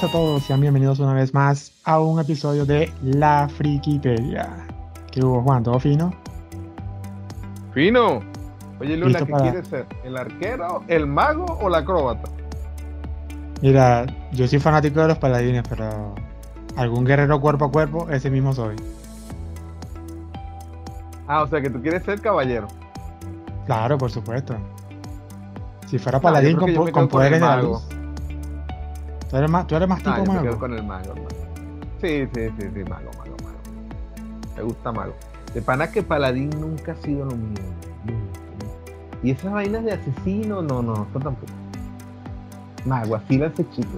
Buenas a todos, sean bienvenidos una vez más a un episodio de La Frikipedia. ¿Qué hubo, Juan? ¿Todo fino? Fino. Oye, Luna, Listo ¿qué para- quieres ser? ¿El arquero, el mago o la acróbata? Mira, yo soy fanático de los paladines, pero algún guerrero cuerpo a cuerpo, ese mismo soy. Ah, o sea que tú quieres ser caballero. Claro, por supuesto. Si fuera No, paladín con, con poderes de la luz. ¿Tú eres más, tú eres más Ah, tipo yo me mago? quedo con el mago, hermano. Sí, sí, sí, sí, mago, mago, mago. Me gusta mago. De pana que paladín nunca ha sido lo mío. Y esas vainas de asesino, no, no, eso tampoco. Mago, así las chico.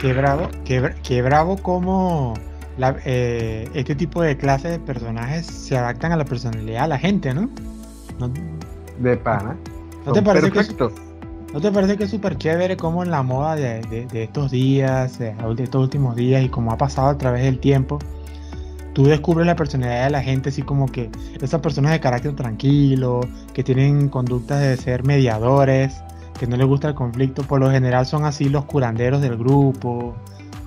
Qué bravo, qué, qué bravo como la- eh, este tipo de clases de personajes se adaptan a la personalidad de la gente, ¿no? ¿No, De pana. ¿no te parece que perfectos. ¿No te parece que es súper chévere como en la moda de, de- de estos días, de, estos últimos días y como ha pasado a través del tiempo, tú descubres la personalidad de la gente así como que esas personas de carácter tranquilo, que tienen conductas de ser mediadores, que no les gusta el conflicto, por lo general son así los curanderos del grupo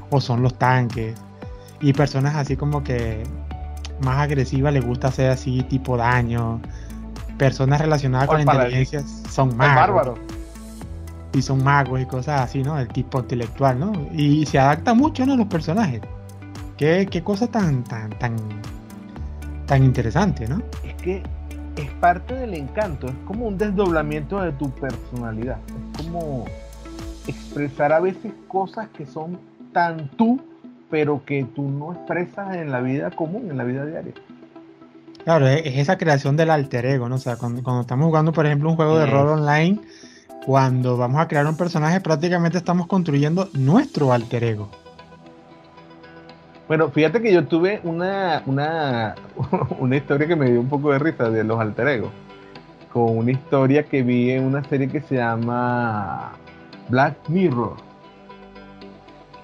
o son los tanques. Y personas así como que más agresivas les gusta hacer así tipo daño, personas relacionadas O con la inteligencia son El magos. bárbaro. Y son magos y cosas así, ¿no? El tipo intelectual, ¿no? Y se adapta mucho, ¿no? Los personajes. Qué, qué cosa tan, tan, tan, tan interesante, ¿no? es que es parte del encanto, es como un desdoblamiento de tu personalidad, es como expresar a veces cosas que son tan tú, pero que tú no expresas en la vida común, en la vida diaria. Claro, es, es esa creación del alter ego, ¿no? O sea, cuando, cuando estamos jugando, por ejemplo, un juego de rol online, cuando vamos a crear un personaje, prácticamente estamos construyendo nuestro alter ego. Bueno, fíjate que yo tuve una, una, una historia que me dio un poco de risa de los alter egos, con una historia que vi en una serie que se llama Black Mirror.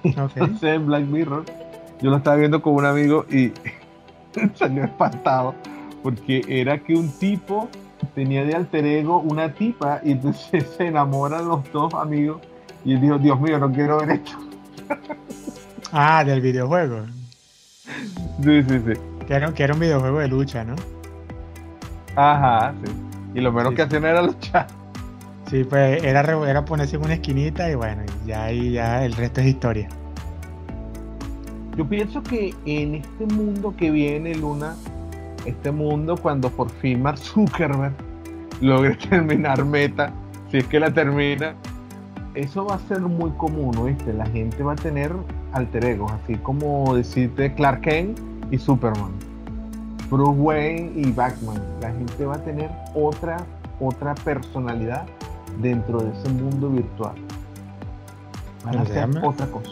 Ok. Entonces, en Black Mirror, yo lo estaba viendo con un amigo y salió espantado porque era que un tipo tenía de alter ego una tipa y entonces se enamoran los dos amigos y él dijo, Dios mío, no quiero ver esto. Ah, del videojuego. Sí, sí, sí. Que era, que era un videojuego de lucha, ¿no? Ajá, sí. Y lo menos Sí, que hacían era luchar. Sí, pues era, era ponerse en una esquinita y bueno, ya ahí ya el resto es historia. Yo pienso que en este mundo que viene, Luna, este mundo cuando por fin Mark Zuckerberg logre terminar Meta, si es que la termina, eso va a ser muy común, ¿oíste? La gente va a tener alter egos, así como decirte Clark Kent y Superman, Bruce Wayne y Batman. La gente va a tener otra, otra personalidad dentro de ese mundo virtual. Van a hacer déjame- otra cosa.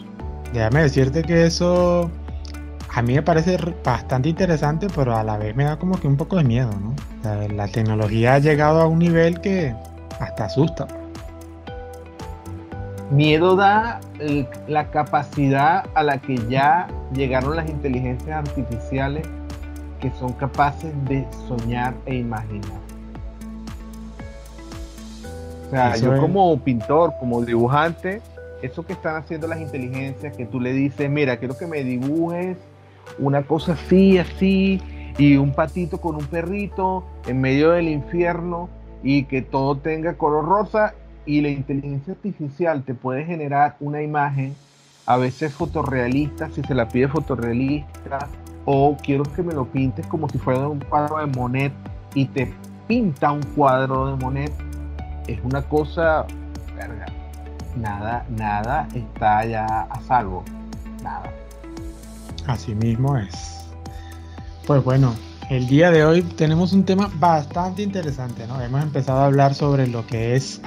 Déjame decirte que eso a mí me parece bastante interesante, pero a la vez me da como que un poco de miedo, ¿no? O sea, la tecnología ha llegado a un nivel que hasta asusta. Miedo da el- la capacidad a la que ya llegaron las inteligencias artificiales que son capaces de soñar e imaginar. O sea, Eso yo es- como pintor, como dibujante, eso que están haciendo las inteligencias, que tú le dices, mira, quiero que me dibujes una cosa así, así, y un patito con un perrito en medio del infierno, y que todo tenga color rosa, y la inteligencia artificial te puede generar una imagen, a veces fotorrealista, si se la pide fotorrealista, o quiero que me lo pintes como si fuera un cuadro de Monet, y te pinta un cuadro de Monet, es una cosa, nada, nada está ya a salvo, nada. Así mismo es. Pues bueno, el día de hoy tenemos un tema bastante interesante, ¿no? Hemos empezado a hablar sobre lo que es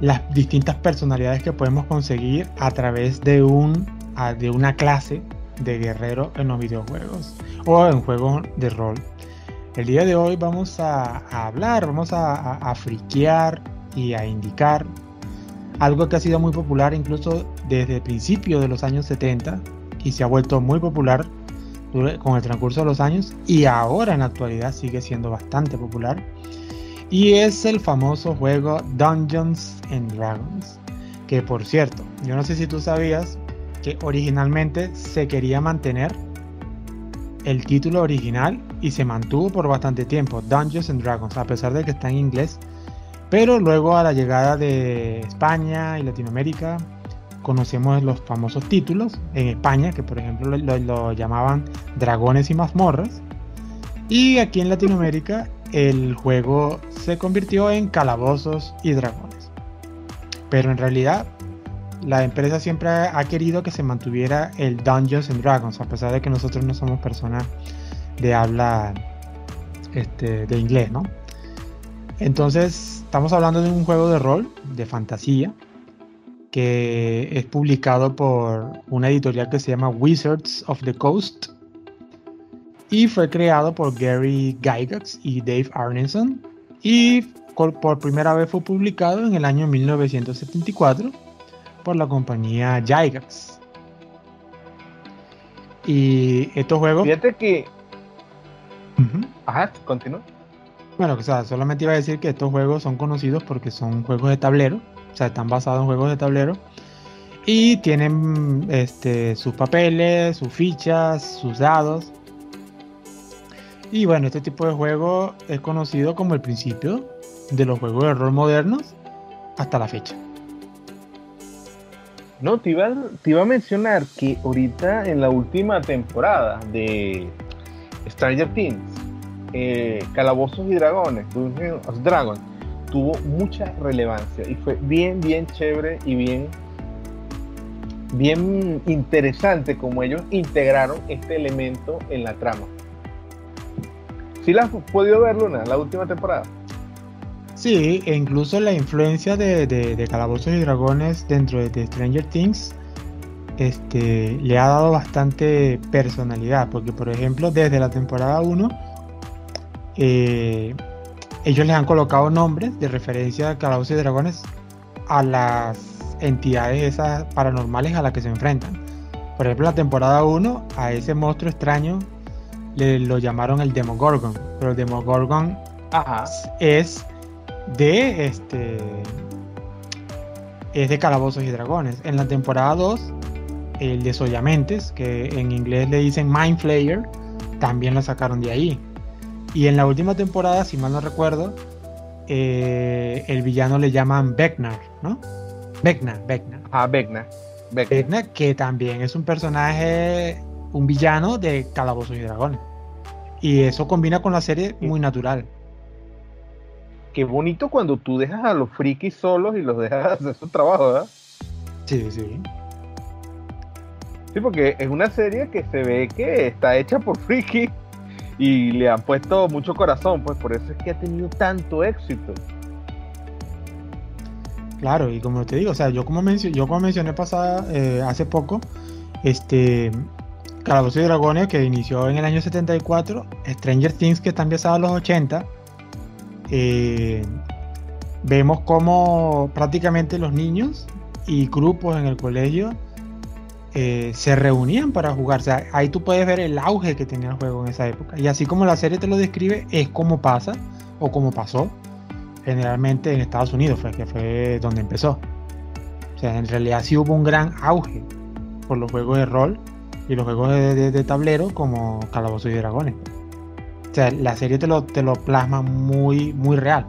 las distintas personalidades que podemos conseguir a través de un de una clase de guerrero en los videojuegos o en juegos de rol. El día de hoy vamos a, a hablar, vamos a, a- a friquear y a indicar algo que ha sido muy popular incluso desde el principio de los años 70 y se ha vuelto muy popular con el transcurso de los años y ahora en la actualidad sigue siendo bastante popular y es el famoso juego Dungeons and Dragons Que por cierto, yo no sé si tú sabías que originalmente se quería mantener el título original y se mantuvo por bastante tiempo, Dungeons and Dragons, a pesar de que está en inglés. Pero luego a la llegada de España y Latinoamérica, conocemos los famosos títulos en España, que por ejemplo lo, llamaban Dragones y Mazmorras. Y aquí en Latinoamérica el juego se convirtió en Calabozos y Dragones. Pero en realidad la empresa siempre ha querido que se mantuviera el Dungeons and Dragons, a pesar de que nosotros no somos personas de habla este, de inglés, ¿no? Entonces, estamos hablando de un juego de rol, de fantasía, que es publicado por una editorial que se llama Wizards of the Coast y fue creado por Gary Gygax y Dave Arneson y por primera vez fue publicado en el año 1974 por la compañía Gygax. Y estos juegos... Fíjate que... Ajá, continúa. Bueno, o sea, solamente iba a decir que estos juegos son conocidos porque son juegos de tablero, sea, están basados en juegos de tablero y tienen este, sus papeles, sus fichas, sus dados. Y bueno, este tipo de juego es conocido como el principio de los juegos de rol modernos hasta la fecha. No, te iba, te iba a mencionar que ahorita en la última temporada de Stranger Things, eh, Calabozos y Dragones, Dragon, tuvo mucha relevancia y fue bien, bien chévere y bien, bien interesante como ellos integraron este elemento en la trama. ¿Sí la has podido ver, Luna, la última temporada? Sí, e incluso la influencia de, Calabozos y Dragones dentro de, Stranger Things este, le ha dado bastante personalidad, porque por ejemplo desde la temporada 1 eh, ellos les han colocado nombres de referencia a Calabozos y Dragones a las entidades esas paranormales a las que se enfrentan. Por ejemplo, en la temporada 1 a ese monstruo extraño le lo llamaron el Demogorgon, pero el Demogorgon es de este es de Calabozos y Dragones. En la temporada 2, el de Soyamentes, que en inglés le dicen Mind Flayer, también lo sacaron de ahí. Y en la última temporada, si mal no recuerdo, eh, el villano le llaman Vecna, ¿no? Vecna, Vecna. Ah, Vecna. Vecna. que también es un personaje, un villano de Calabozos y Dragones. Y eso combina con la serie muy natural qué bonito cuando tú dejas a los frikis solos y los dejas hacer su trabajo, ¿verdad? Sí, sí. Sí, porque es una serie que se ve que está hecha por frikis y le han puesto mucho corazón, pues por eso es que ha tenido tanto éxito. Claro, y como te digo, o sea, yo como, yo como mencioné pasada, eh, hace poco, este, Calabozos y Dragones, que inició en el año 74, Stranger Things, que está empezado en los 80, eh, vemos cómo prácticamente los niños y grupos en el colegio eh, se reunían para jugar. O sea, ahí tú puedes ver el auge que tenía el juego en esa época. Y así como la serie te lo describe, es como pasa o como pasó generalmente en Estados Unidos, que fue donde empezó. O sea, en realidad sí hubo un gran auge por los juegos de rol y los juegos de, tablero como Calabozos y Dragones la serie te lo, te lo plasma muy, muy real.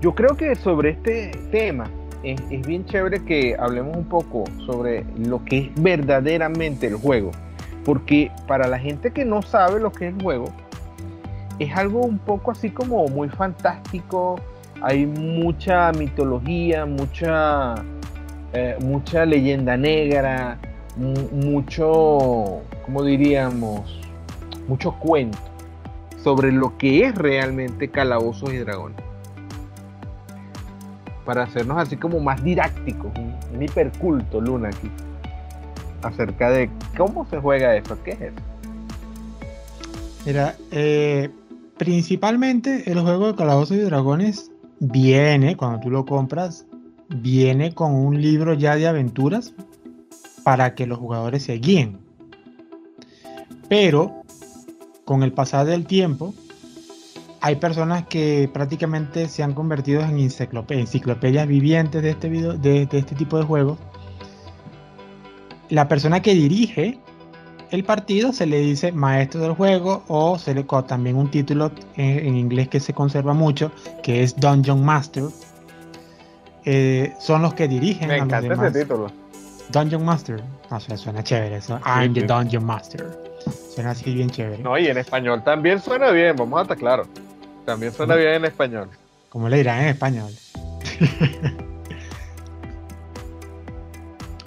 Yo creo que sobre este tema es, bien chévere que hablemos un poco sobre lo que es verdaderamente el juego. Porque para la gente que no sabe lo que es el juego, es algo un poco así como muy fantástico. Hay mucha mitología, mucha, eh, mucha leyenda negra, mucho, como diríamos, mucho cuento sobre lo que es realmente calabozos y dragones. Para hacernos así como más didácticos, un, hiperculto, Luna, aquí, acerca de cómo se juega eso, qué es eso. Mira, eh, principalmente el juego de calabozos y dragones viene, cuando tú lo compras, viene con un libro ya de aventuras para que los jugadores se guíen. Pero con el pasar del tiempo hay personas que prácticamente se han convertido en enciclopedias vivientes de este, video, de, este tipo de juegos. La persona que dirige el partido se le dice maestro del juego o se le también un título en, inglés que se conserva mucho que es Dungeon Master. Eh, son los que dirigen. Me encanta ese título. Dungeon Master. No, suena chévere eso. I'm the Dungeon Master. Suena así bien chévere. No, y en español también suena bien, vamos a estar claro. También suena bien en español. Como le dirán en español.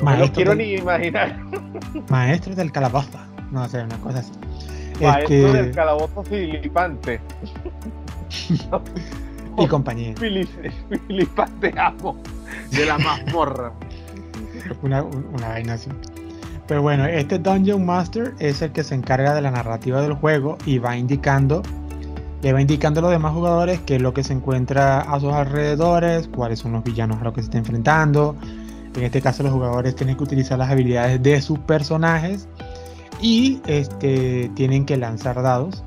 no lo quiero ni imaginar. Maestro del calabozo. No sé, una cosa así. Maestro este... del calabozo filipante. y compañía. Filipante amo. De la mazmorra. una, una vaina así. Pero bueno, este Dungeon Master es el que se encarga de la narrativa del juego y va indicando, le va indicando a los demás jugadores qué es lo que se encuentra a sus alrededores, cuáles son los villanos a los que se está enfrentando. En este caso los jugadores tienen que utilizar las habilidades de sus personajes y este, tienen que lanzar dados,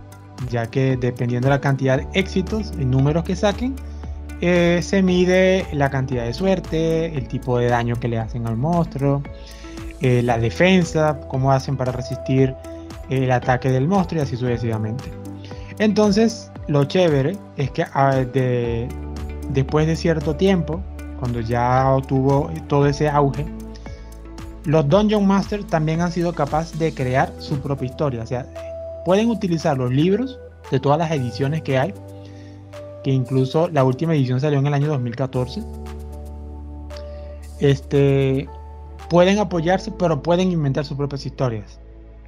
ya que dependiendo de la cantidad de éxitos y números que saquen, eh, se mide la cantidad de suerte, el tipo de daño que le hacen al monstruo eh, la defensa, cómo hacen para resistir el ataque del monstruo y así sucesivamente. Entonces, lo chévere es que ah, después de cierto tiempo, cuando ya tuvo todo ese auge, los Dungeon Masters también han sido capaces de crear su propia historia. O sea, pueden utilizar los libros de todas las ediciones que hay, que incluso la última edición salió en el año 2014. Este, pueden apoyarse, pero pueden inventar sus propias historias.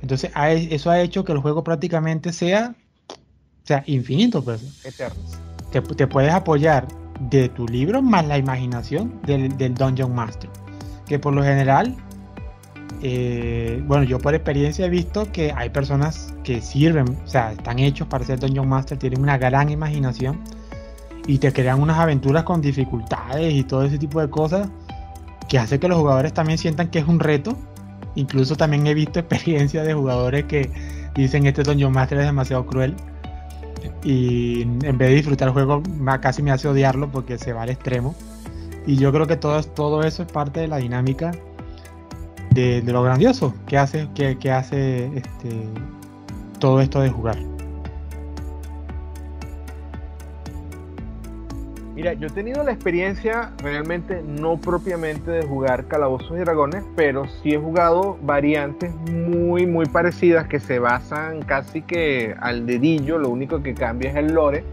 Entonces, eso ha hecho que el juego prácticamente sea, sea infinito. Pues. Te, te, puedes apoyar de tu libro más la imaginación del, Dungeon Master. Que por lo general, eh, bueno, yo por experiencia he visto que hay personas que sirven, o sea, están hechos para ser Dungeon Master, tienen una gran imaginación y te crean unas aventuras con dificultades y todo ese tipo de cosas que hace que los jugadores también sientan que es un reto. Incluso también he visto experiencias de jugadores que dicen este Dungeon Master es demasiado cruel. Y en vez de disfrutar el juego, casi me hace odiarlo porque se va al extremo. Y yo creo que todo, todo eso es parte de la dinámica de, lo grandioso que hace, que, que hace este, todo esto de jugar. Yo he tenido la experiencia realmente no propiamente de jugar Calabozos y Dragones, pero sí he jugado variantes muy, muy parecidas que se basan casi que al dedillo, lo único que cambia es el lore.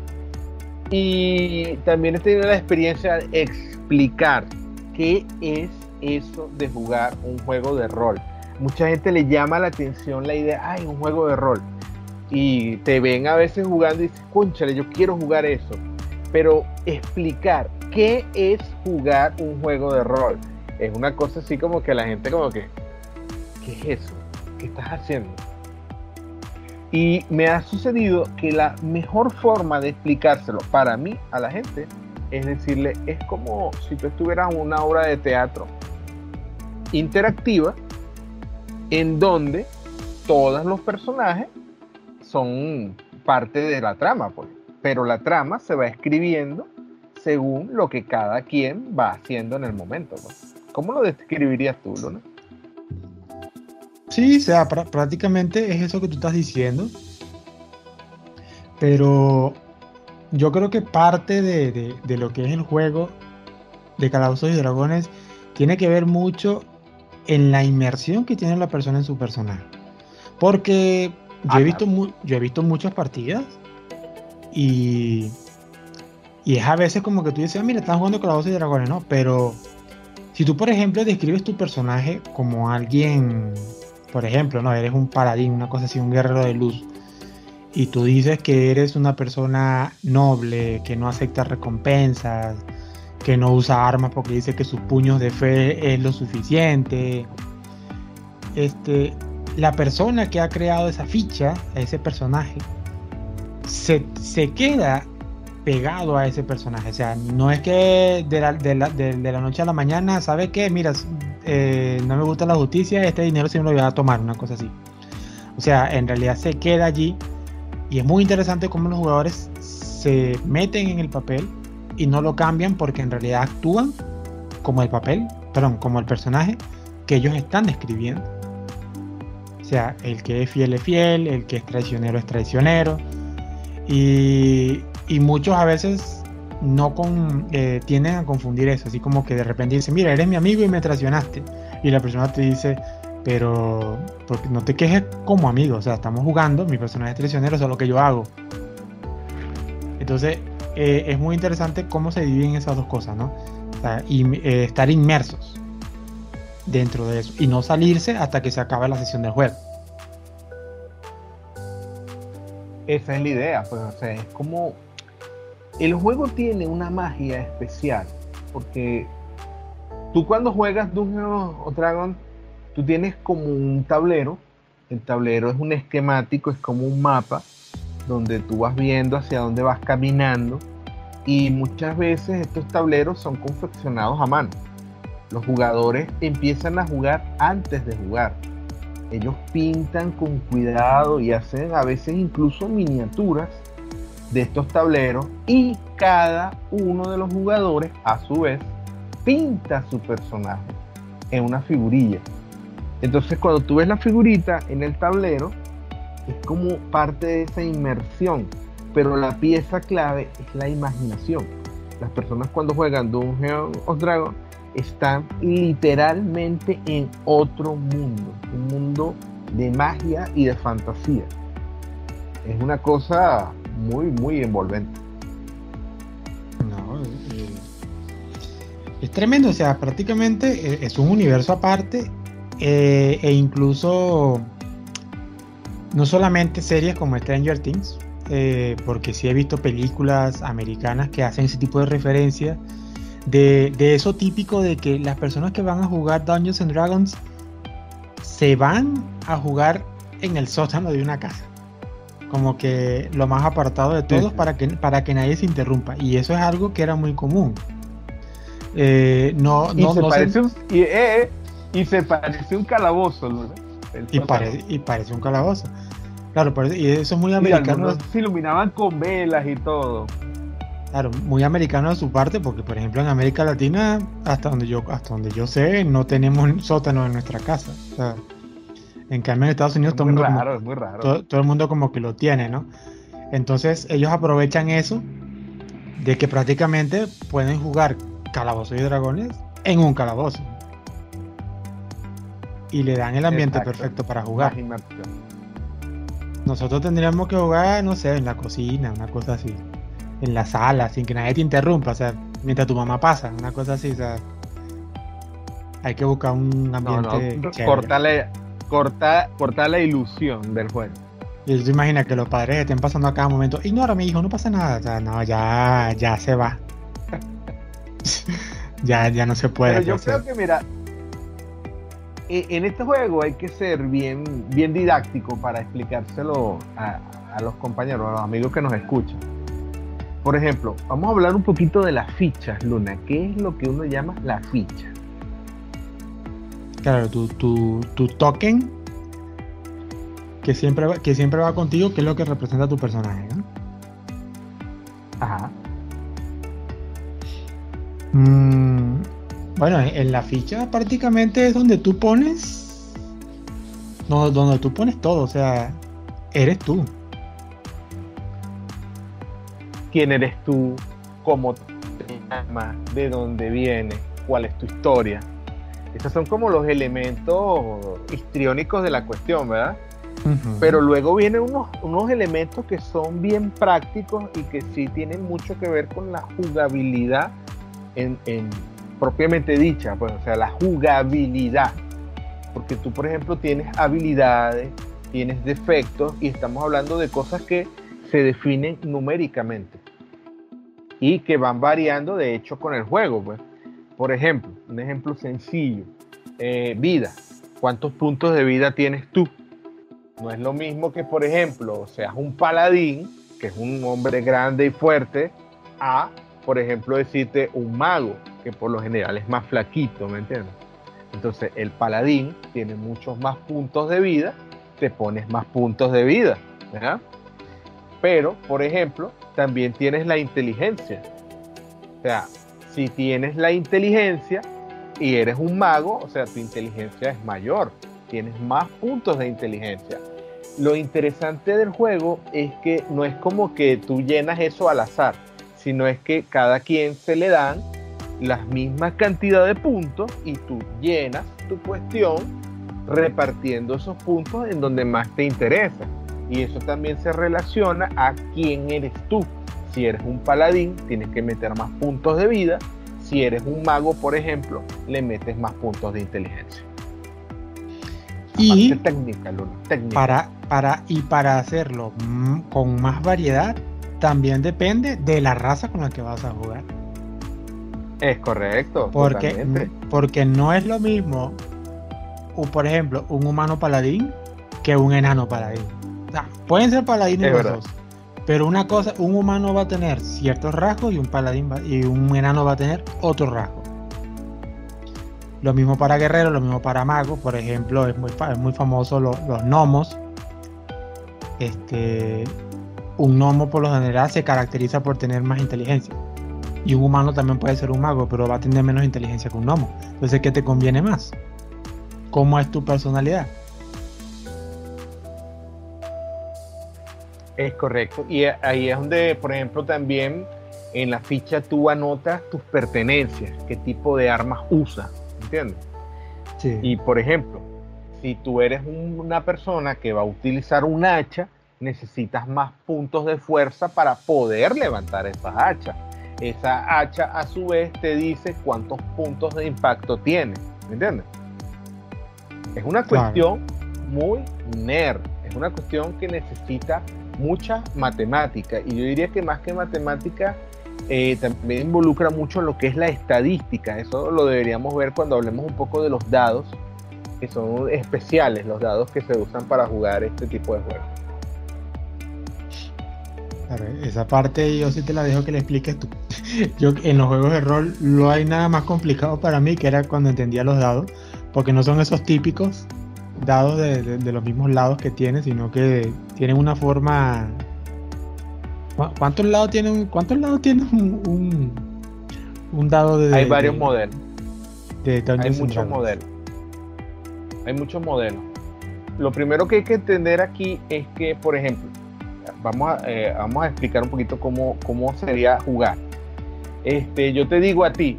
Y también he tenido la experiencia de explicar qué es eso de jugar un juego de rol. Mucha gente le llama la atención la idea, ay, un juego de rol. Y te ven a veces jugando y dices, conchale, yo quiero jugar eso pero explicar qué es jugar un juego de rol es una cosa así como que la gente como que, ¿qué es eso? ¿Qué estás haciendo? Y me ha sucedido que la mejor forma de explicárselo para mí a la gente es decirle, es como si tú estuvieras en una obra de teatro interactiva en donde todos los personajes son parte de la trama, pues pero la trama se va escribiendo según lo que cada quien va haciendo en el momento. ¿Cómo lo describirías tú, Luna? Sí, o sea, prácticamente es eso que tú estás diciendo. Pero yo creo que parte de, lo que es el juego de Calabozos y Dragones tiene que ver mucho en la inmersión que tiene la persona en su personaje. Porque yo, he, visto yo he visto muchas partidas y, y es a veces como que tú dices, ah, mira, están jugando con y dragones, ¿no? Pero si tú, por ejemplo, describes tu personaje como alguien, por ejemplo, ¿no? Eres un paladín, una cosa así, un guerrero de luz. Y tú dices que eres una persona noble, que no acepta recompensas, que no usa armas porque dice que sus puños de fe es lo suficiente. Este, la persona que ha creado esa ficha, ese personaje, se, queda pegado a ese personaje. O sea, no es que de la, de la, noche a la mañana, ¿sabe qué? Mira, eh, no me gusta la justicia, este dinero sí me lo voy a tomar, una cosa así. O sea, en realidad se queda allí Y es muy interesante cómo los jugadores se meten en el papel y no lo cambian porque en realidad actúan como el papel, perdón, como el personaje que ellos están describiendo. O sea, el que es fiel es fiel, el que es traicionero es traicionero. Y, muchos a veces no con, eh, tienden a confundir eso, así como que de repente dicen, mira, eres mi amigo y me traicionaste. Y la persona te dice, pero porque no te quejes como amigo, o sea, estamos jugando, mi personaje es traicionero, eso es lo que yo hago. Entonces, eh, es muy interesante cómo se dividen esas dos cosas, ¿no? y eh, estar inmersos dentro de eso y no salirse hasta que se acabe la sesión del juego. Esa es la idea, pues, o sea, es como el juego tiene una magia especial, porque tú cuando juegas Dungeons o Dragon, tú tienes como un tablero, el tablero es un esquemático, es como un mapa, donde tú vas viendo hacia dónde vas caminando, y muchas veces estos tableros son confeccionados a mano. Los jugadores empiezan a jugar antes de jugar. Ellos pintan con cuidado y hacen a veces incluso miniaturas de estos tableros y cada uno de los jugadores a su vez pinta su personaje en una figurilla. Entonces cuando tú ves la figurita en el tablero es como parte de esa inmersión, pero la pieza clave es la imaginación. Las personas cuando juegan Dungeon of Dragon están literalmente en otro mundo, un mundo de magia y de fantasía. Es una cosa muy, muy envolvente. No, eh, es tremendo, o sea, prácticamente eh, es un universo aparte eh, e incluso no solamente series como Stranger Things, porque sí he visto películas americanas que hacen ese tipo de referencias de, de, eso típico de que las personas que van a jugar Dungeons and Dragons se van a jugar en el sótano de una casa como que lo más apartado de todos para, que, para que nadie se interrumpa. Y eso es algo que era muy común. Eh, no, y, se parece Un, eh, y, se parece un calabozo, Y, y parece un calabozo. Claro, y eso es muy americano. se iluminaban con velas y todo. Claro, muy americano de su parte, porque por ejemplo en América Latina, hasta donde yo, hasta donde yo sé, no tenemos sótano en nuestra casa. O sea, en cambio en Estados Unidos todo, el mundo todo, el mundo como que lo tiene, ¿no? Entonces ellos aprovechan eso de que prácticamente pueden jugar calabozos y dragones en un calabozo. Y le dan el ambiente perfecto para jugar. Nosotros tendríamos que jugar, no sé, en la cocina, una cosa así. En la sala, sin que nadie te interrumpa, o sea, mientras tu mamá pasa, una cosa así, o sea. Hay que buscar un ambiente. No, no cortar, cortar la ilusión del juego. Y tú imaginas que los padres estén pasando a cada momento, ignora a mi hijo, no pasa nada. O sea, no, ya, ya se va. ya, ya no se puede. Pero yo creo que, mira, e, en este juego hay que ser bien, bien didáctico para explicárselo a, a los compañeros, a los amigos que nos escuchan. Por ejemplo, vamos a hablar un poquito de las fichas, Luna. ¿Qué es lo que uno llama la ficha? Claro, tu, tu, token que siempre, va, que siempre va contigo, que es lo que representa tu personaje, ¿no? Ajá. Mm, bueno, en la ficha prácticamente es donde tú pones. No, donde tú pones todo, o sea, eres tú. ¿Quién eres tú? ¿Cómo te llamas? ¿De dónde vienes? ¿Cuál es tu historia? Estos son como los elementos histriónicos de la cuestión, ¿verdad? Pero luego vienen unos, unos elementos que son bien prácticos y que sí tienen mucho que ver con la jugabilidad en, propiamente dicha, pues, o sea, la jugabilidad. Porque tú, por ejemplo, tienes habilidades, tienes defectos y estamos hablando de cosas que se definen numéricamente y que van variando de hecho con el juego, pues. Por ejemplo, un ejemplo sencillo, eh, vida. ¿Cuántos puntos de vida tienes tú? No es lo mismo que, por ejemplo, seas un paladín, que es un hombre grande y fuerte, a, por ejemplo, decirte un mago, que por lo general es más flaquito, ¿me entiendes? Entonces, el paladín tiene muchos más puntos de vida, te pones más puntos de vida, ¿verdad? Pero, por ejemplo, también tienes la inteligencia. O sea, si tienes la inteligencia y eres un mago, o sea, tu inteligencia es mayor, tienes más puntos de inteligencia. Lo interesante del juego es que no es como que tú llenas eso al azar, sino es que cada quien se le dan las mismas cantidad de puntos y tú llenas tu cuestión repartiendo esos puntos en donde más te interesa. Y eso también se relaciona a quién eres tú. Si eres un paladín, tienes que meter más puntos de vida. Si eres un mago, por ejemplo, le metes más puntos de inteligencia. Y Para, para, y para hacerlo con más variedad, también depende de la raza con la que vas a jugar. Es correcto. Porque, porque no es lo mismo, por ejemplo, un humano paladín que un enano paladín. Pueden ser paladines los dos. Pero una cosa, un humano va a tener ciertos rasgos y un paladín y un enano va a tener otros rasgos. Lo mismo para guerreros, lo mismo para magos. Por ejemplo, es muy, muy famoso los, los gnomos. Este, un gnomo por lo general se caracteriza por tener más inteligencia. Y un humano también puede ser un mago, pero va a tener menos inteligencia que un gnomo. Entonces, ¿qué te conviene más? ¿Cómo es tu personalidad? Es correcto. Y ahí es donde, por ejemplo, también en la ficha tú anotas tus pertenencias, qué tipo de armas usas, ¿entiendes? Sí. Y por ejemplo, si tú eres una persona que va a utilizar un hacha, necesitas más puntos de fuerza para poder levantar esa hacha. Esa hacha a su vez te dice cuántos puntos de impacto tiene. ¿Me entiendes? Es una cuestión muy nerd. Es una cuestión que necesita mucha matemática. Y yo diría que más que matemática, eh, también involucra mucho lo que es la estadística. Eso lo deberíamos ver cuando hablemos un poco de los dados, que son especiales, los dados que se usan para jugar este tipo de juegos esa parte yo sí te la dejo que le expliques tú. Yo en los juegos de rol no hay nada más complicado para mí que era cuando entendía los dados, porque no son esos típicos dados de, los mismos lados que tiene, sino que tienen una forma. ¿Cuántos lados tienen? ¿Cuántos lados tiene un, un, dado de? Hay varios modelos. hay muchos modelos. Hay muchos modelos. Lo primero que hay que entender aquí es que, por ejemplo, vamos a, eh, vamos a explicar un poquito cómo, cómo sería jugar. Este, yo te digo a ti,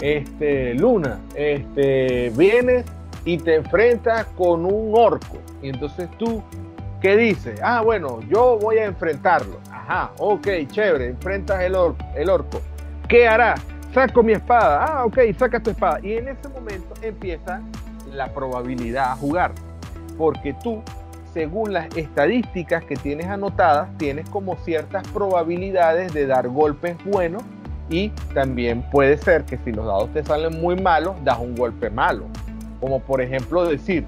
este, Luna, este, vienes y te enfrentas con un orco. Y entonces tú, ¿qué dices? Ah, bueno, yo voy a enfrentarlo. Ajá, ok, chévere, enfrentas el, orco. ¿Qué hará? Saco mi espada. Ah, ok, saca tu espada. Y en ese momento empieza la probabilidad a jugar. Porque tú según las estadísticas que tienes anotadas, tienes como ciertas probabilidades de dar golpes buenos y también puede ser que si los dados te salen muy malos, das un golpe malo. Como por ejemplo decir,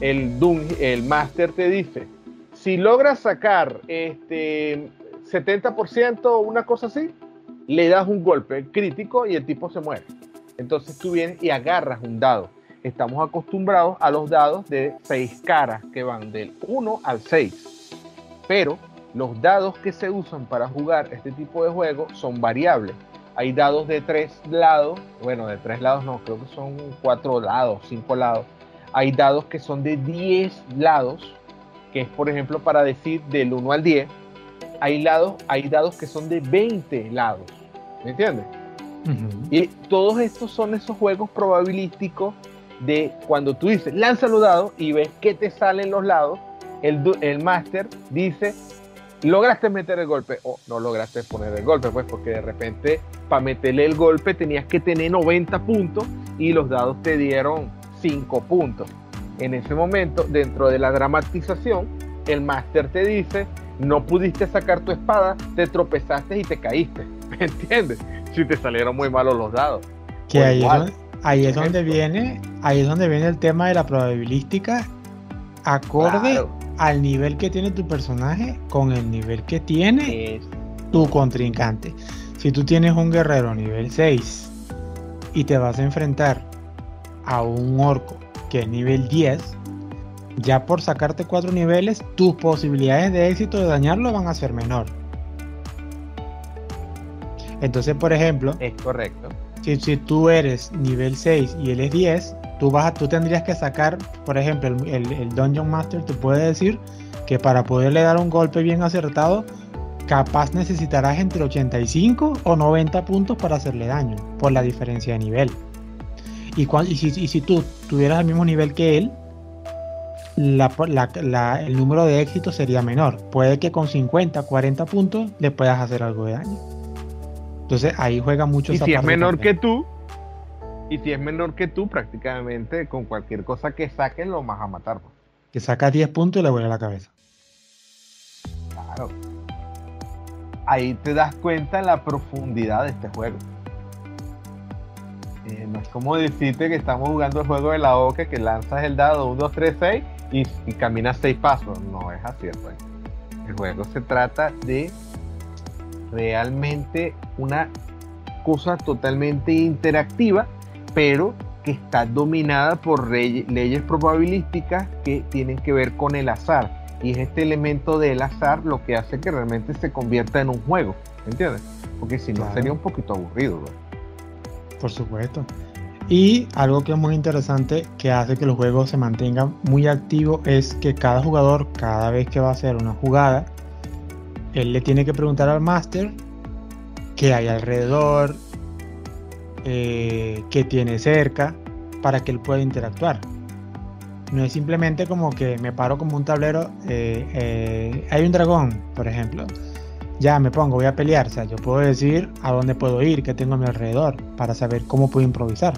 el, el máster te dice, si logras sacar este 70% o una cosa así, le das un golpe crítico y el tipo se muere. Entonces tú vienes y agarras un dado estamos acostumbrados a los dados de 6 caras que van del 1 al 6. Pero los dados que se usan para jugar este tipo de juego son variables. Hay dados de 3 lados, bueno, de 3 lados no, creo que son 4 lados, 5 lados. Hay dados que son de 10 lados, que es por ejemplo para decir del 1 al 10. Hay, lados, hay dados que son de 20 lados, ¿me entiendes? Y todos estos son esos juegos probabilísticos de cuando tú dices lanza los dados y ves que te salen los lados, el, el máster dice lograste meter el golpe o no lograste poner el golpe, pues porque de repente para meterle el golpe tenías que tener 90 puntos y los dados te dieron 5 puntos. En ese momento, dentro de la dramatización, el máster te dice no pudiste sacar tu espada, te tropezaste y te caíste. ¿Me entiendes? Si te salieron muy malos los dados. Que ahí, ahí es donde viene, ahí es donde viene el tema de la probabilística acorde al nivel que tiene tu personaje con el nivel que tiene tu contrincante. Si tú tienes un guerrero nivel 6 y te vas a enfrentar a un orco que es nivel 10, ya por sacarte cuatro niveles, tus posibilidades de éxito de dañarlo van a ser menor. Entonces, por ejemplo, es correcto. Si, si tú eres nivel 6 y él es 10, tú, vas tú tendrías que sacar, por ejemplo, el, el, Dungeon Master te puede decir que para poderle dar un golpe bien acertado, capaz necesitarás entre 85 o 90 puntos para hacerle daño, por la diferencia de nivel. Y, y, si, y si, tú tuvieras el mismo nivel que él, la, la, el número de éxito sería menor. Puede que con 50, 40 puntos le puedas hacer algo de daño. Entonces ahí juega mucho. Y si es menor que tú, y si es menor que tú, prácticamente con cualquier cosa que saquen lo vas a matar. Pues. Que saca 10 puntos y le vuelve la cabeza. Claro. Ahí te das cuenta la profundidad de este juego. Eh, no es como decirte que estamos jugando el juego de la OCA que lanzas el dado 1, 2, 3, 6 y, caminas 6 pasos. No es así el juego. El juego se trata de realmente una cosa totalmente interactiva, pero que está dominada por leyes probabilísticas que tienen que ver con el azar. Y es este elemento del azar lo que hace que realmente se convierta en un juego, ¿entiendes? Porque si no sería un poquito aburrido. Por supuesto. Y algo que es muy interesante que hace que los juegos se mantengan muy activos es que cada jugador, cada vez que va a hacer una jugada, él le tiene que preguntar al máster qué hay alrededor, eh, qué tiene cerca, para que él pueda interactuar. No es simplemente como que me paro como un tablero, eh, eh, hay un dragón, por ejemplo. Ya me pongo, voy a pelear. O sea, yo puedo decir a dónde puedo ir, qué tengo a mi alrededor, para saber cómo puedo improvisar.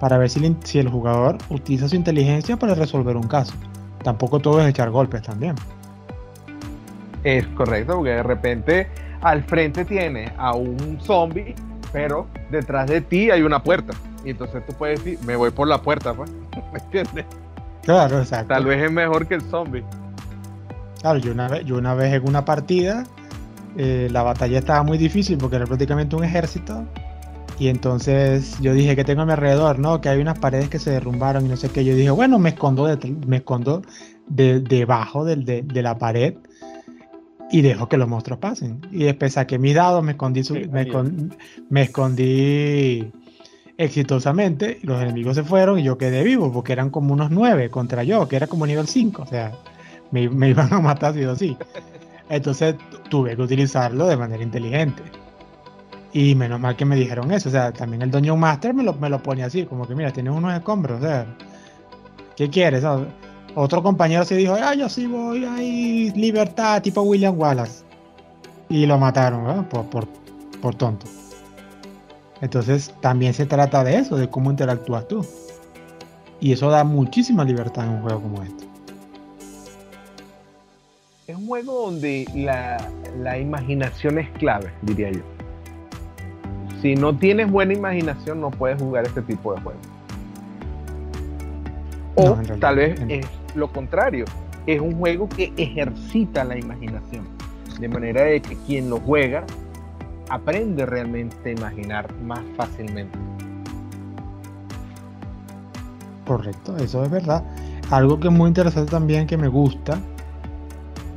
Para ver si, si el jugador utiliza su inteligencia para resolver un caso. Tampoco todo es echar golpes también. Es correcto, porque de repente al frente tiene a un zombie, pero detrás de ti hay una puerta. Y entonces tú puedes decir, me voy por la puerta, pues. ¿Me entiendes? Claro, exacto. Tal vez es mejor que el zombie. Claro, yo una vez, yo una vez en una partida, eh, la batalla estaba muy difícil porque era prácticamente un ejército. Y entonces yo dije que tengo a mi alrededor, ¿no? Que hay unas paredes que se derrumbaron y no sé qué. Yo dije, bueno, me escondo, me escondo debajo de la pared y dejo que los monstruos pasen. Y después saqué mis dados, me escondí, me, escondí exitosamente, los enemigos se fueron y yo quedé vivo, porque eran como unos nueve contra yo, que era como nivel 5, o sea, me, iban a matar si o sí. Entonces tuve que utilizarlo de manera inteligente. Y menos mal que me dijeron eso, o sea, también el Dungeon Master me lo, me lo pone así, como que mira, tienes unos escombros, o sea, ¿qué quieres? Otro compañero se dijo, ah, yo sí voy ahí, libertad, tipo William Wallace. Y lo mataron, Por, por, por tonto. Entonces también se trata de eso, de cómo interactúas tú. Y eso da muchísima libertad en un juego como este. Es un juego donde la, la imaginación es clave, diría yo. Si no tienes buena imaginación, no puedes jugar este tipo de juegos. O tal vez es lo contrario, es un juego que ejercita la imaginación, de manera de que quien lo juega aprende realmente a imaginar más fácilmente. Correcto, eso es verdad. Algo que es muy interesante también que me gusta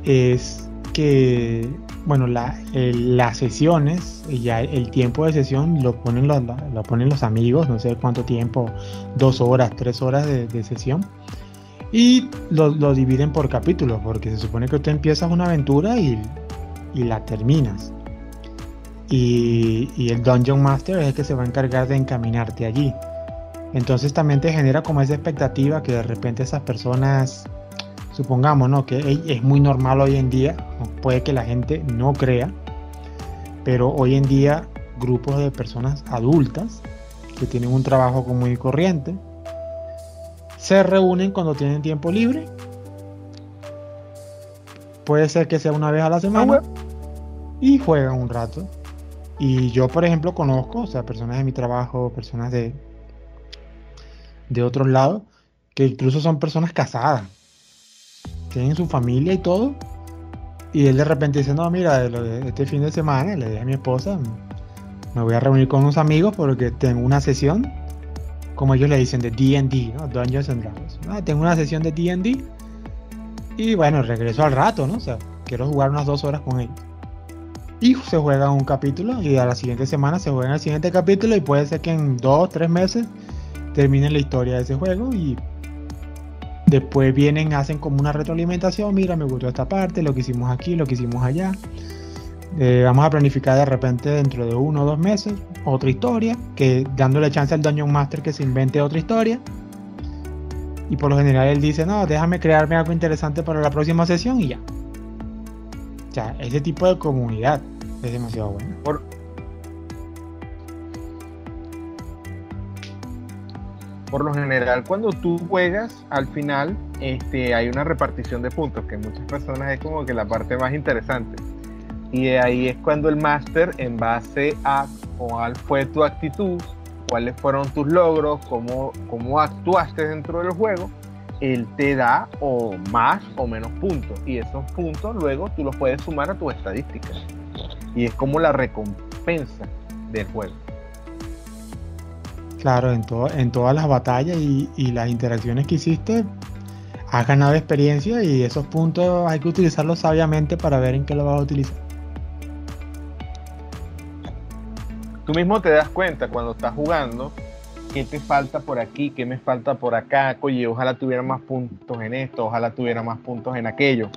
es que, bueno, las sesiones, ya el tiempo de sesión lo ponen los, lo ponen los amigos, no sé cuánto tiempo, dos horas, tres horas de sesión y lo, dividen por capítulos, porque se supone que tú empiezas una aventura y, la terminas. Y, el Dungeon Master es el que se va a encargar de encaminarte allí. Entonces también te genera como esa expectativa que de repente esas personas, supongamos, ¿no? Que es muy normal hoy en día, puede que la gente no crea, pero hoy en día grupos de personas adultas que tienen un trabajo común y corriente, se reúnen cuando tienen tiempo libre. Puede ser que sea una vez a la semana. Y juegan un rato. Y yo, por ejemplo, conozco, o sea, personas de mi trabajo, personas de, de otros lados, que incluso son personas casadas. Tienen su familia y todo. Y él de repente dice, no, mira, este fin de semana le dije a mi esposa, me voy a reunir con unos amigos porque tengo una sesión como ellos le dicen, de DD, ¿no? Dungeons and Dragons. Ah, tengo una sesión de DD Y bueno, regreso al rato, ¿no? O sea, quiero jugar unas dos horas con él. Y se juega un capítulo y a la siguiente semana se juega el siguiente capítulo y puede ser que en dos, tres meses termine la historia de ese juego y después vienen, hacen como una retroalimentación, mira, me gustó esta parte, lo que hicimos aquí, lo que hicimos allá. Eh, vamos a planificar de repente dentro de uno o dos meses otra historia, que dándole chance al Dungeon Master que se invente otra historia. Y por lo general él dice, no, déjame crearme algo interesante para la próxima sesión y ya. O sea, ese tipo de comunidad es demasiado bueno. Por, por lo general, cuando tú juegas, al final este, hay una repartición de puntos, que muchas personas es como que la parte más interesante. Y ahí es cuando el máster, en base a cuál fue tu actitud, cuáles fueron tus logros, cómo, cómo actuaste dentro del juego, él te da o más o menos puntos. Y esos puntos luego tú los puedes sumar a tus estadísticas. Y es como la recompensa del juego. Claro, en, en todas las batallas y, y las interacciones que hiciste, has ganado experiencia y esos puntos hay que utilizarlos sabiamente para ver en qué lo vas a utilizar. Tú mismo te das cuenta cuando estás jugando qué te falta por aquí, qué me falta por acá, oye, ojalá tuviera más puntos en esto, ojalá tuviera más puntos en aquello.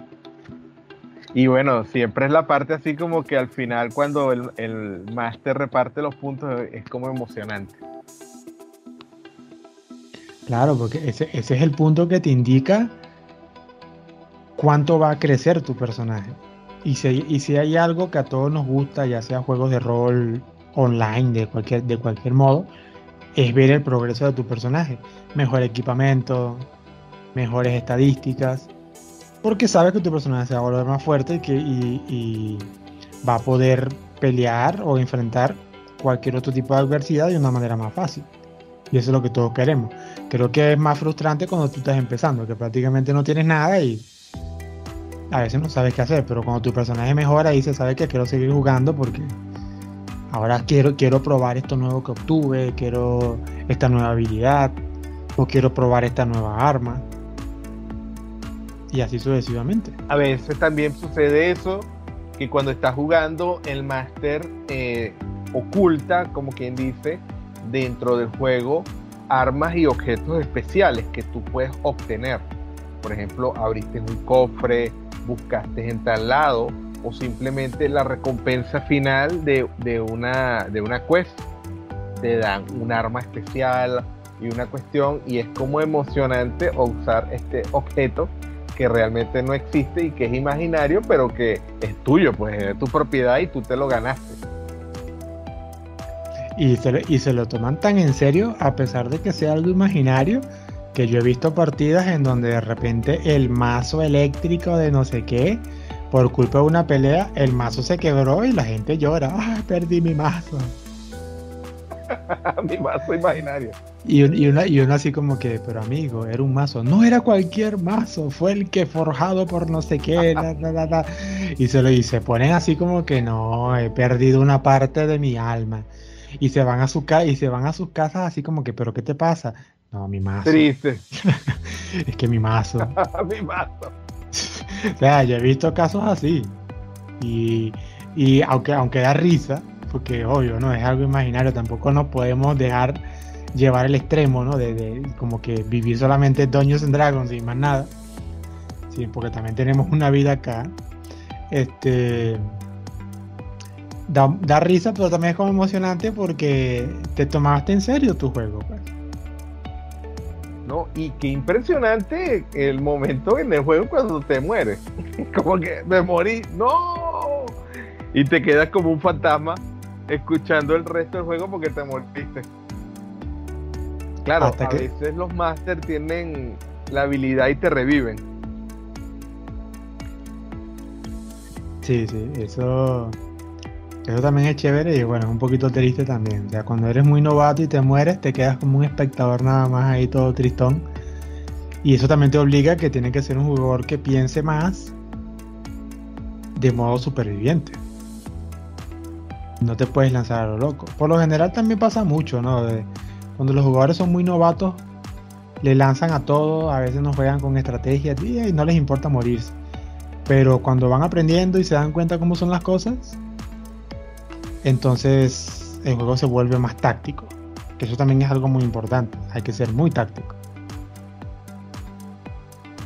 Y bueno, siempre es la parte así como que al final cuando el, el máster reparte los puntos es como emocionante. Claro, porque ese, ese es el punto que te indica cuánto va a crecer tu personaje. Y si, y si hay algo que a todos nos gusta, ya sea juegos de rol online, de cualquier, de cualquier modo, es ver el progreso de tu personaje. Mejor equipamiento, mejores estadísticas, porque sabes que tu personaje se va a volver más fuerte y, que, y, y va a poder pelear o enfrentar cualquier otro tipo de adversidad de una manera más fácil. Y eso es lo que todos queremos. Creo que es más frustrante cuando tú estás empezando, que prácticamente no tienes nada y a veces no sabes qué hacer, pero cuando tu personaje mejora y se sabe que quiero seguir jugando porque ahora quiero, quiero probar esto nuevo que obtuve, quiero esta nueva habilidad, o quiero probar esta nueva arma. Y así sucesivamente. A veces también sucede eso, que cuando estás jugando, el máster eh, oculta, como quien dice, dentro del juego armas y objetos especiales que tú puedes obtener. Por ejemplo, abriste un cofre, buscaste en tal lado, o simplemente la recompensa final de, de, una, de una quest. Te dan un arma especial y una cuestión y es como emocionante usar este objeto que realmente no existe y que es imaginario, pero que es tuyo, pues es tu propiedad y tú te lo ganaste. Y se, y se lo toman tan en serio, a pesar de que sea algo imaginario, que yo he visto partidas en donde de repente el mazo eléctrico de no sé qué por culpa de una pelea, el mazo se quebró y la gente llora. ¡Ay, perdí mi mazo! mi mazo imaginario. Y, y, una, y uno así como que, pero amigo, era un mazo. No era cualquier mazo, fue el que forjado por no sé qué. Y se lo y se ponen así como que no, he perdido una parte de mi alma. Y se van a su y se van a sus casas así como que, pero ¿qué te pasa? No, mi mazo. Triste. es que mi mazo. mi mazo. O sea, yo he visto casos así. Y, y aunque, aunque da risa, porque obvio, ¿no? Es algo imaginario, tampoco nos podemos dejar llevar el extremo, ¿no? De, como que vivir solamente Dungeons and Dragons y más nada. Sí, porque también tenemos una vida acá. Este. Da, da, risa, pero también es como emocionante porque te tomaste en serio tu juego. ¿No? Y qué impresionante el momento en el juego cuando te mueres. como que me morí, no. Y te quedas como un fantasma escuchando el resto del juego porque te moriste. Claro, Hasta a que... veces los masters tienen la habilidad y te reviven. Sí, sí, eso eso también es chévere y bueno, es un poquito triste también. O sea, cuando eres muy novato y te mueres, te quedas como un espectador nada más ahí todo tristón. Y eso también te obliga a que tiene que ser un jugador que piense más de modo superviviente. No te puedes lanzar a lo loco. Por lo general también pasa mucho, ¿no? De, cuando los jugadores son muy novatos, le lanzan a todo, a veces no juegan con estrategias y no les importa morirse. Pero cuando van aprendiendo y se dan cuenta cómo son las cosas, entonces el juego se vuelve más táctico. Que eso también es algo muy importante. Hay que ser muy táctico.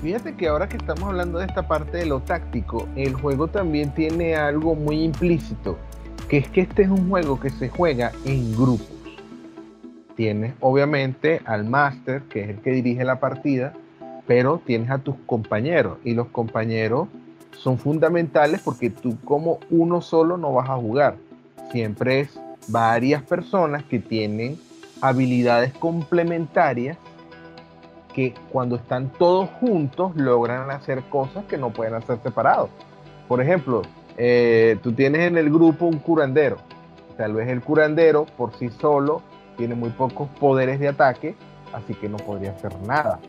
Fíjate que ahora que estamos hablando de esta parte de lo táctico, el juego también tiene algo muy implícito, que es que este es un juego que se juega en grupos. Tienes obviamente al máster, que es el que dirige la partida, pero tienes a tus compañeros y los compañeros son fundamentales porque tú como uno solo no vas a jugar. Siempre es varias personas que tienen habilidades complementarias que cuando están todos juntos logran hacer cosas que no pueden hacer separados. Por ejemplo, eh, tú tienes en el grupo un curandero. Tal vez el curandero por sí solo tiene muy pocos poderes de ataque, así que no podría hacer nada.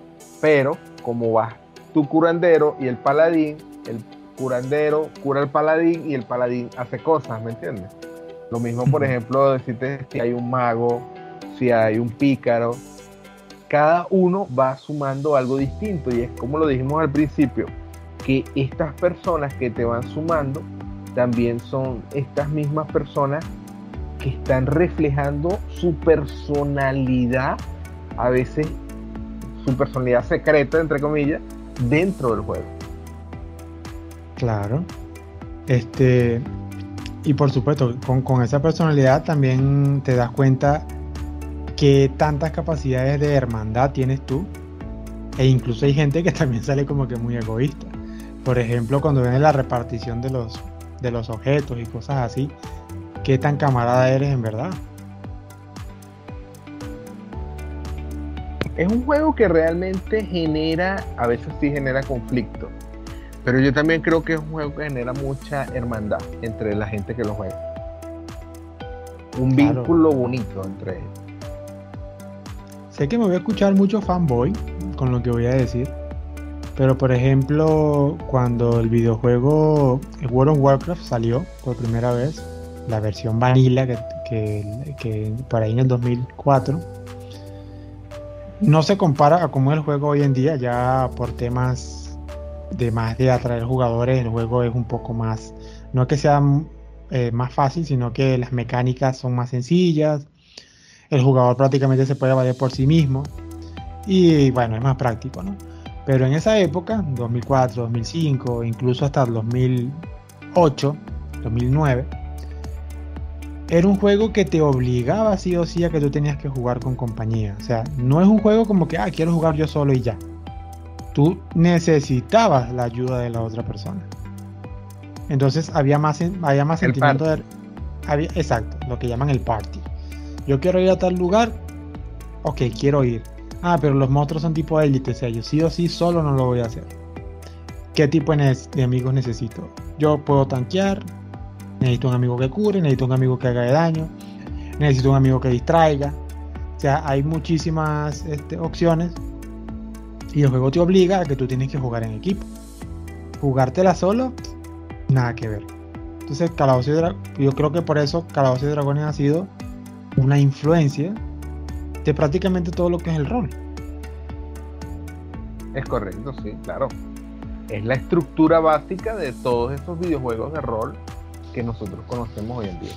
Pero como vas tu curandero y el paladín, el curandero cura al paladín y el paladín hace cosas, ¿me entiendes? Lo mismo, por ejemplo, decirte si hay un mago, si hay un pícaro. Cada uno va sumando algo distinto y es como lo dijimos al principio, que estas personas que te van sumando también son estas mismas personas que están reflejando su personalidad, a veces su personalidad secreta, entre comillas, dentro del juego. Claro. Este, y por supuesto, con, esa personalidad también te das cuenta que tantas capacidades de hermandad tienes tú. E incluso hay gente que también sale como que muy egoísta. Por ejemplo, cuando viene la repartición de los, de los objetos y cosas así, ¿qué tan camarada eres en verdad? Es un juego que realmente genera, a veces sí genera conflicto pero yo también creo que es un juego que genera mucha hermandad entre la gente que lo juega. Un vínculo bonito entre ellos. Sé que me voy a escuchar mucho fanboy con lo que voy a decir. Pero por ejemplo, cuando el videojuego World of Warcraft salió por primera vez, la versión vanilla que, que, que por ahí en el 2004, no se compara a cómo es el juego hoy en día, ya por temas de más de atraer jugadores, el juego es un poco más, no que sea eh, más fácil, sino que las mecánicas son más sencillas, el jugador prácticamente se puede valer por sí mismo y bueno, es más práctico, ¿no? Pero en esa época, 2004, 2005, incluso hasta 2008, 2009, era un juego que te obligaba sí o sí a que tú tenías que jugar con compañía. O sea, no es un juego como que, ah, quiero jugar yo solo y ya tú necesitabas la ayuda de la otra persona. Entonces había más, había más sentimiento de... Había, exacto, lo que llaman el party. Yo quiero ir a tal lugar, ok, quiero ir. Ah, pero los monstruos son tipo élite, o sea, yo sí o sí solo no lo voy a hacer. ¿Qué tipo de amigos necesito? Yo puedo tanquear, necesito un amigo que cure, necesito un amigo que haga daño, necesito un amigo que distraiga. O sea, hay muchísimas este, opciones y el juego te obliga a que tú tienes que jugar en equipo. Jugártela solo, nada que ver. Entonces, Calabozos y yo creo que por eso Calabozos y Dragones ha sido una influencia de prácticamente todo lo que es el rol. Es correcto, sí, claro. Es la estructura básica de todos estos videojuegos de rol que nosotros conocemos hoy en día.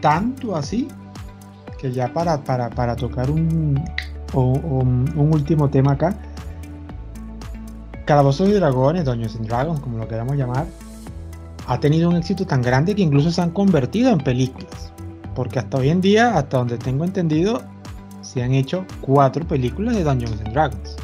Tanto así que ya para, para, para tocar un, o, un último tema acá. Calabozos y Dragones, Dungeons and Dragons, como lo queramos llamar, ha tenido un éxito tan grande que incluso se han convertido en películas. Porque hasta hoy en día, hasta donde tengo entendido, se han hecho cuatro películas de Dungeons and Dragons.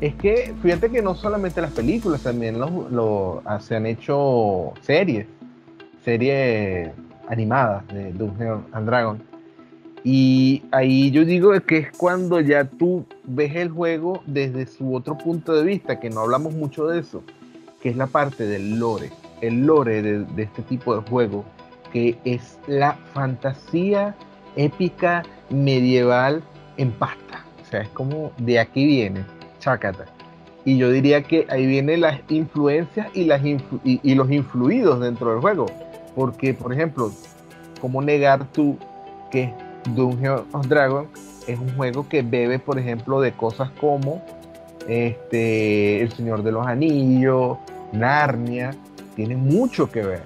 Es que fíjate que no solamente las películas, también lo, se han hecho series, series animadas de Dungeons and Dragons. Y ahí yo digo que es cuando ya tú ves el juego desde su otro punto de vista, que no hablamos mucho de eso, que es la parte del lore, el lore de, este tipo de juego, que es la fantasía épica medieval en pasta. O sea, es como de aquí viene, chacata. Y yo diría que ahí vienen las influencias y, las y los influidos dentro del juego porque, por ejemplo, ¿cómo negar tú que Dungeon of Dragon es un juego que bebe, por ejemplo, de cosas como este, El Señor de los Anillos, Narnia, tiene mucho que ver.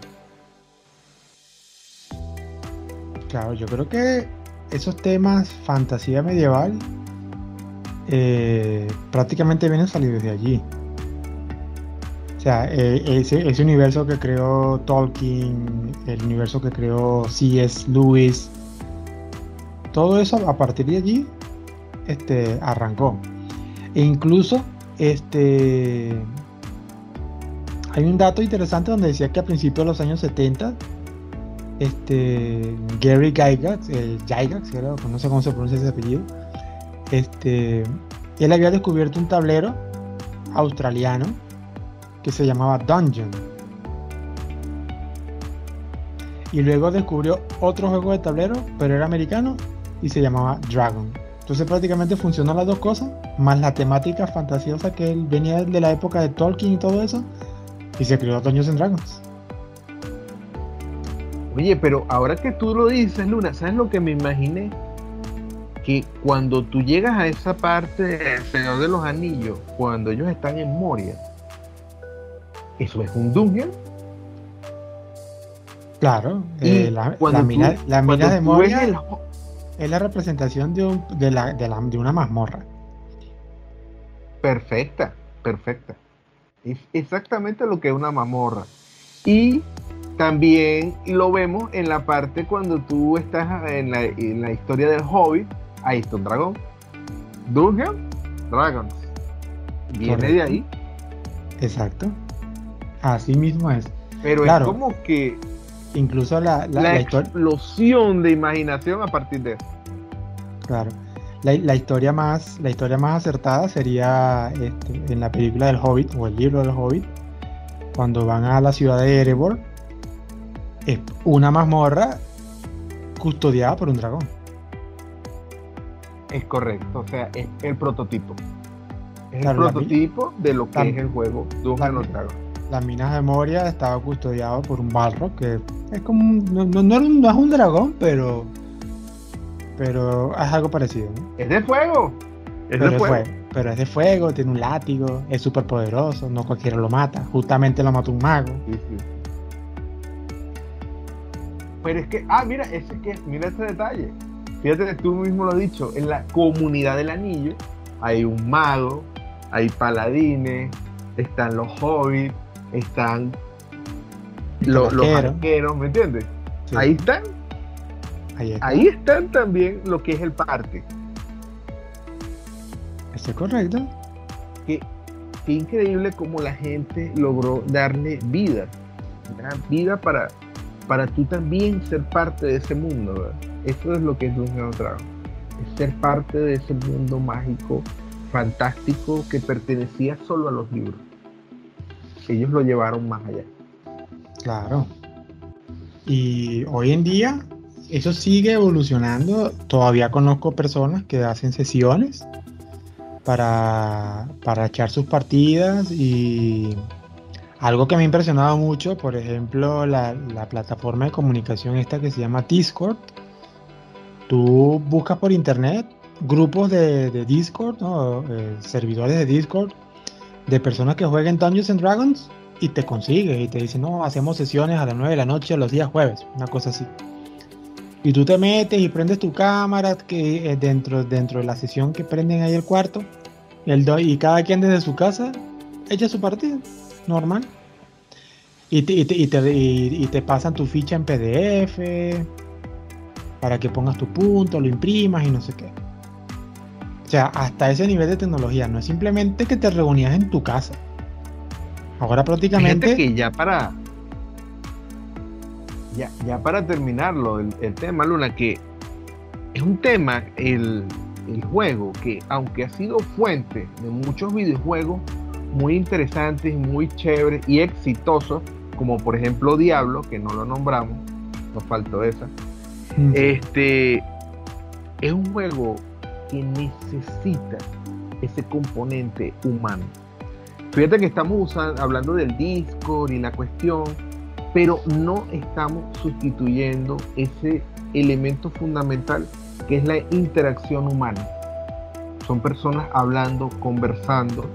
Claro, yo creo que esos temas fantasía medieval eh, prácticamente vienen salidos de allí. O sea, eh, ese, universo que creó Tolkien, el universo que creó C.S. Lewis, todo eso a partir de allí este, arrancó. E incluso este, hay un dato interesante donde decía que a principios de los años 70 este, Gary Gygax, el Gygax, no sé cómo se pronuncia ese apellido, este, él había descubierto un tablero australiano que se llamaba Dungeon. Y luego descubrió otro juego de tablero, pero era americano y se llamaba Dragon. Entonces prácticamente funcionó las dos cosas, más la temática fantasiosa que él venía de la época de Tolkien y todo eso, y se creó Dungeons and Dragons. Oye, pero ahora que tú lo dices, Luna, ¿sabes lo que me imaginé? Que cuando tú llegas a esa parte del Señor de los Anillos, cuando ellos están en Moria, eso es un dungeon. Claro, eh, la, mina, de Moria es la representación de, de, la, de, una mazmorra. Perfecta, perfecta. Es exactamente lo que es una mazmorra. Y también lo vemos en la parte cuando tú estás en la, historia del Hobbit. Ahí está un dragón. Dungeon Dragons. Viene de ahí. Exacto. Así mismo es. Pero es como que. Incluso la, la, explosión de imaginación a partir de eso. Claro. La, historia más, la historia más acertada sería este, en la película del Hobbit o el libro del Hobbit, cuando van a la ciudad de Erebor es una mazmorra custodiada por un dragón. Es correcto, o sea, es el prototipo. Es el prototipo de lo que es el juego Dungeons los Dragons. Las minas de Moria estaba custodiado por un Balrog que es como no, no, es un dragón, pero pero es algo parecido. Es de fuego. Es de fuego. pero es de fuego, tiene un látigo, es súper poderoso, no cualquiera lo mata. Justamente lo mató un mago. Sí, sí. Pero es que, ah, mira, ese que, mira ese detalle. Fíjate que tú mismo lo has dicho, en la comunidad del anillo hay un mago, hay paladines, están los hobbits, están los, arqueros, ¿me entiendes? Ahí están. Ahí, están también lo que es el parque. Eso es correcto. Qué, qué increíble como la gente logró darle vida. Vida para, para tú también ser parte de ese mundo. ¿verdad? Eso es lo que es Dungeon Dragon. Es ser parte de ese mundo mágico, fantástico, que pertenecía solo a los libros. Ellos lo llevaron más allá. Claro. Y hoy en día eso sigue evolucionando. Todavía conozco personas que hacen sesiones para, para echar sus partidas y algo que me ha impresionado mucho, por ejemplo, la, plataforma de comunicación esta que se llama Discord. Tú buscas por internet grupos de, Discord, eh, servidores de Discord, de personas que jueguen Dungeons and Dragons y te consigues y te dicen, no, hacemos sesiones a las 9 de la noche los días jueves, una cosa así. Y tú te metes y prendes tu cámara que eh, dentro, dentro de la sesión que prenden ahí el cuarto. Y cada quien desde su casa echa su partida normal. Y te, y te, pasan tu ficha en PDF para que pongas tu punto, lo imprimas y no sé qué. O sea, hasta ese nivel de tecnología. No es simplemente que te reunías en tu casa. Ahora prácticamente... que ya para... Ya, ya para terminarlo, el, el, tema, Luna, que es un tema, el, el juego, que aunque ha sido fuente de muchos videojuegos, muy interesantes, muy chéveres y exitosos, como por ejemplo Diablo, que no lo nombramos, nos faltó esa. Este es un juego que necesita ese componente humano. Fíjate que estamos hablando del Discord y la cuestión, pero no estamos sustituyendo ese elemento fundamental que es la interacción humana. Son personas hablando, conversando.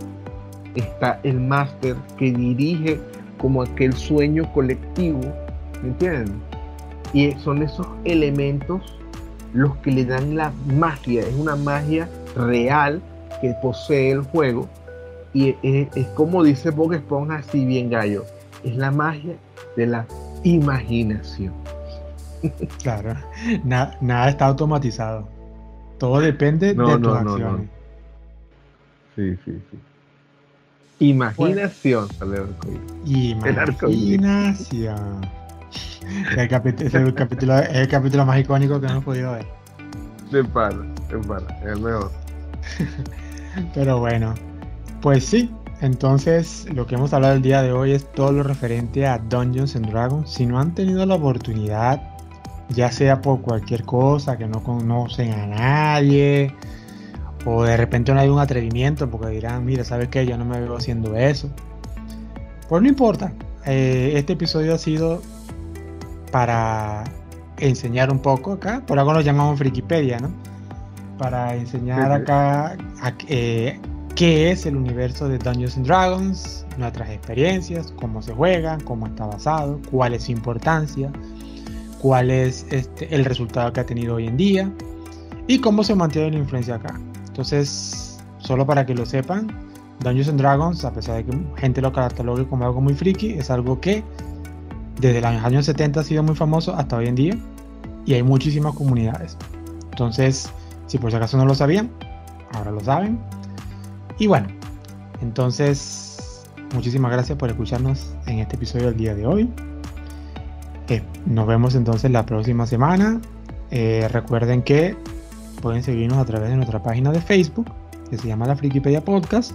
Está el máster que dirige como aquel sueño colectivo, ¿me entienden? Y son esos elementos los que le dan la magia, es una magia real que posee el juego y es, como dice Bob Esponja así bien gallo, es la magia de la imaginación. Claro, nada está automatizado. Todo depende de tus acciones. Sí, sí, sí. Imaginación, Imaginación. El capítulo, es el capítulo, el capítulo más icónico que hemos podido ver. De para, de para, es el mejor. Pero bueno, pues sí, entonces lo que hemos hablado el día de hoy es todo lo referente a Dungeons and Dragons. Si no han tenido la oportunidad, ya sea por cualquier cosa, que no conocen a nadie, o de repente no hay un atrevimiento porque dirán, mira, ¿sabes qué? Yo no me veo haciendo eso. Pues no importa, eh, este episodio ha sido para enseñar un poco acá, por algo lo llamamos Frikipedia, ¿no? Para enseñar acá eh, qué es el universo de Dungeons and Dragons, nuestras experiencias, cómo se juegan, cómo está basado, cuál es su importancia, cuál es este, el resultado que ha tenido hoy en día y cómo se mantiene la influencia acá. Entonces, solo para que lo sepan, Dungeons and Dragons, a pesar de que gente lo catalogue como algo muy friki, es algo que desde los años 70 ha sido muy famoso hasta hoy en día y hay muchísimas comunidades. Entonces, si por si acaso no lo sabían, ahora lo saben. Y bueno, entonces, muchísimas gracias por escucharnos en este episodio del día de hoy. Eh, nos vemos entonces la próxima semana. Eh, recuerden que pueden seguirnos a través de nuestra página de Facebook, que se llama la Frikipedia Podcast.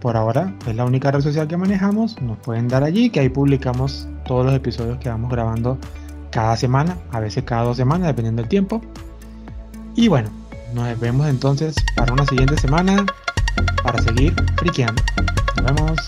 Por ahora es la única red social que manejamos. Nos pueden dar allí, que ahí publicamos todos los episodios que vamos grabando cada semana, a veces cada dos semanas, dependiendo del tiempo. Y bueno, nos vemos entonces para una siguiente semana para seguir friqueando. Nos vemos.